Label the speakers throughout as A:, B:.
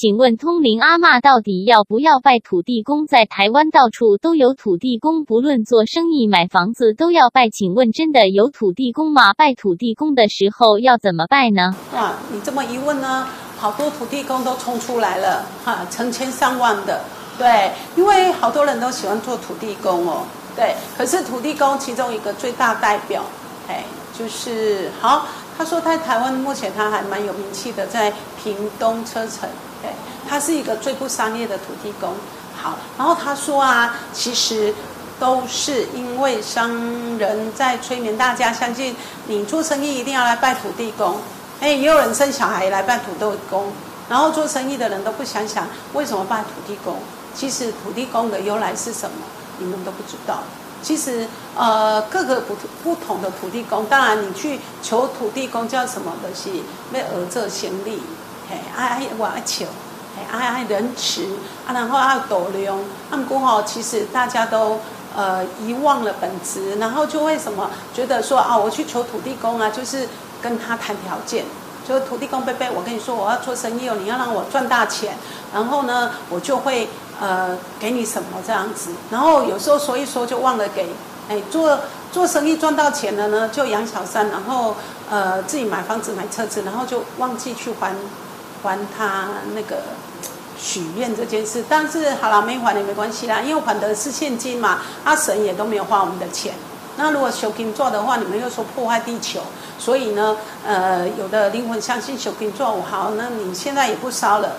A: 请问通灵阿嬷到底要不要拜土地公？在台湾到处都有土地公，不论做生意、买房子都要拜。请问真的有土地公吗？拜土地公的时候要怎么拜呢？
B: 哇，你这么一问呢，好多土地公都冲出来了，哈，成千上万的，对，因为好多人都喜欢做土地公哦，对。可是土地公其中一个最大代表，哎，就是好，他说在台湾目前他还蛮有名气的，在屏东车城。对，他是一个最不商业的土地公。好，然后他说啊，其实都是因为商人在催眠大家，相信你做生意一定要来拜土地公。哎，也有人生小孩来拜土地公。然后做生意的人都不想想为什么拜土地公。其实土地公的由来是什么，你们都不知道。其实呃，各个不不同的土地公，当然你去求土地公叫什么的是为儿这行力。爱爱我爱求，爱爱仁慈啊，然后爱斗量。他们过后其实大家都呃遗忘了本质，然后就会什么觉得说啊，我去求土地公啊，就是跟他谈条件，就土地公贝贝，我跟你说我要做生意哦，你要让我赚大钱，然后呢，我就会呃给你什么这样子。然后有时候说一说就忘了给，哎，做做生意赚到钱了呢，就养小三，然后呃自己买房子买车子，然后就忘记去还。还他那个许愿这件事，但是好了，没还也没关系啦，因为还的是现金嘛，阿神也都没有花我们的钱。那如果修金做的话，你们又说破坏地球，所以呢，呃，有的灵魂相信修金做好，那你现在也不烧了。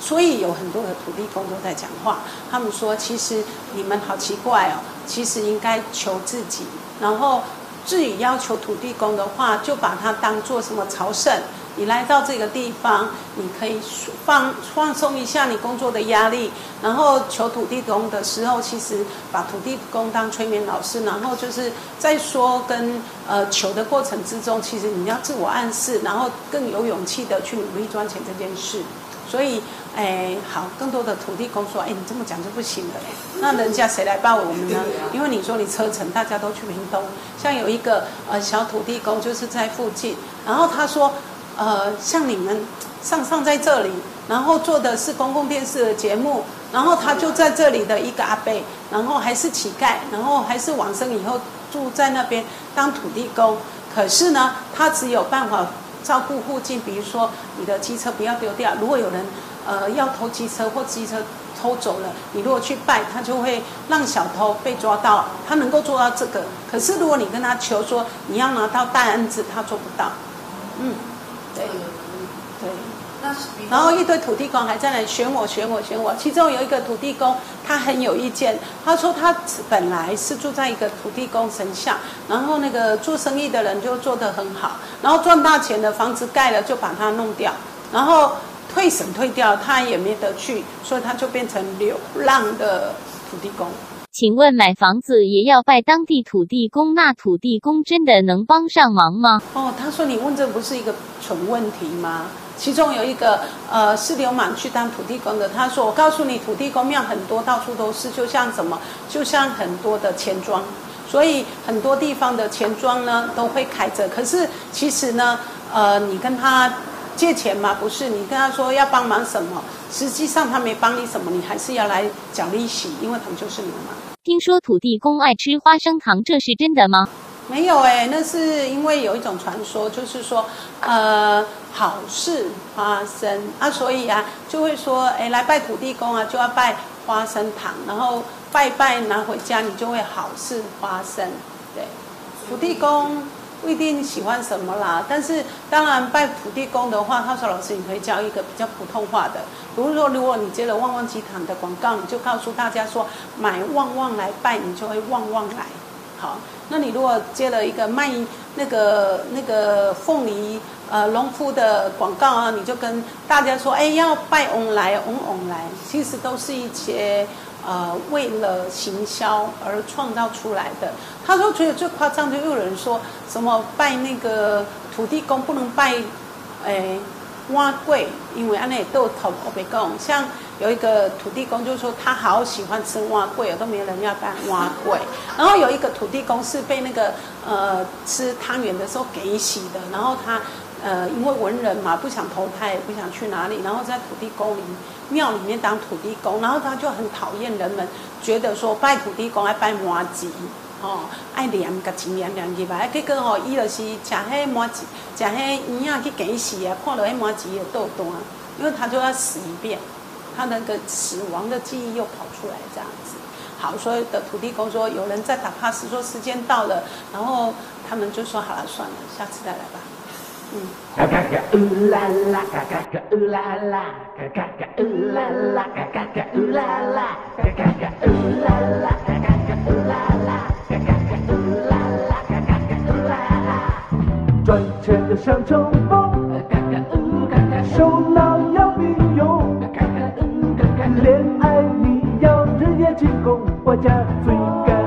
B: 所以有很多的土地公都在讲话，他们说其实你们好奇怪哦，其实应该求自己，然后至于要求土地公的话，就把它当做什么朝圣。你来到这个地方，你可以放放松一下你工作的压力，然后求土地公的时候，其实把土地公当催眠老师，然后就是在说跟呃求的过程之中，其实你要自我暗示，然后更有勇气的去努力赚钱这件事。所以，哎，好，更多的土地公说，哎，你这么讲就不行了，那人家谁来报我们呢？因为你说你车程，大家都去屏东，像有一个呃小土地公就是在附近，然后他说。呃，像你们上上在这里，然后做的是公共电视的节目，然后他就在这里的一个阿伯，然后还是乞丐，然后还是往生以后住在那边当土地公。可是呢，他只有办法照顾附近，比如说你的机车不要丢掉。如果有人呃要偷机车或机车偷走了，你如果去拜，他就会让小偷被抓到。他能够做到这个。可是如果你跟他求说你要拿到大案子，他做不到。嗯。对，对，然后一堆土地公还在那选我选我选我，其中有一个土地公他很有意见，他说他本来是住在一个土地公神像，然后那个做生意的人就做得很好，然后赚大钱的房子盖了就把它弄掉，然后退省退掉他也没得去，所以他就变成流浪的土地公。
A: 请问买房子也要拜当地土地公？那土地公真的能帮上忙吗？
B: 哦，他说你问这不是一个蠢问题吗？其中有一个呃是流氓去当土地公的，他说我告诉你，土地公庙很多，到处都是，就像什么，就像很多的钱庄，所以很多地方的钱庄呢都会开着。可是其实呢，呃，你跟他借钱吗？不是，你跟他说要帮忙什么，实际上他没帮你什么，你还是要来缴利息，因为他们就是流氓。
A: 听说土地公爱吃花生糖，这是真的吗？
B: 没有哎，那是因为有一种传说，就是说，呃，好事花生啊，所以啊，就会说，哎，来拜土地公啊，就要拜花生糖，然后拜拜拿回家，你就会好事花生。对，土地公。不一定喜欢什么啦，但是当然拜土地公的话，他说老师你可以教一个比较普通话的，比如说如果你接了旺旺集团的广告，你就告诉大家说买旺旺来拜，你就会旺旺来。好，那你如果接了一个卖那个那个凤梨呃农夫的广告啊，你就跟大家说，哎要拜翁来翁翁来，其实都是一些。呃，为了行销而创造出来的。他说，觉得最夸张的，又有人说什么拜那个土地公不能拜，诶，挖柜，因为安内都头我别讲。像有一个土地公，就说他好喜欢吃挖柜，都没人要拜挖柜。然后有一个土地公是被那个呃吃汤圆的时候给洗的，然后他呃，因为文人嘛，不想投胎，也不想去哪里，然后在土地公里庙里面当土地公，然后他就很讨厌人们觉得说拜土地公爱拜麻吉，哦，爱念个钱念念去吧，结果吼，伊就是食迄麻吉，食迄鱼啊去给死啊，看到迄麻吉的豆豆啊，因为他就要死一遍，他那个死亡的记忆又跑出来这样子。好，所有的土地公说有人在打 pass，说时间到了，然后他们就说好了，算了，下次再来吧。嗯。嘎嘎嘎呜啦啦，嘎嘎嘎呜啦啦，嘎嘎嘎呜啦啦，嘎嘎嘎呜啦啦，嘎嘎嘎呜啦啦，嘎嘎嘎呜啦啦，嘎嘎嘎呜啦啦，嘎嘎嘎呜啦啦。赚钱要像冲锋，嘎嘎呜嘎嘎，手脑要并用，嘎嘎呜嘎嘎，恋爱你要日夜进攻，我家最敢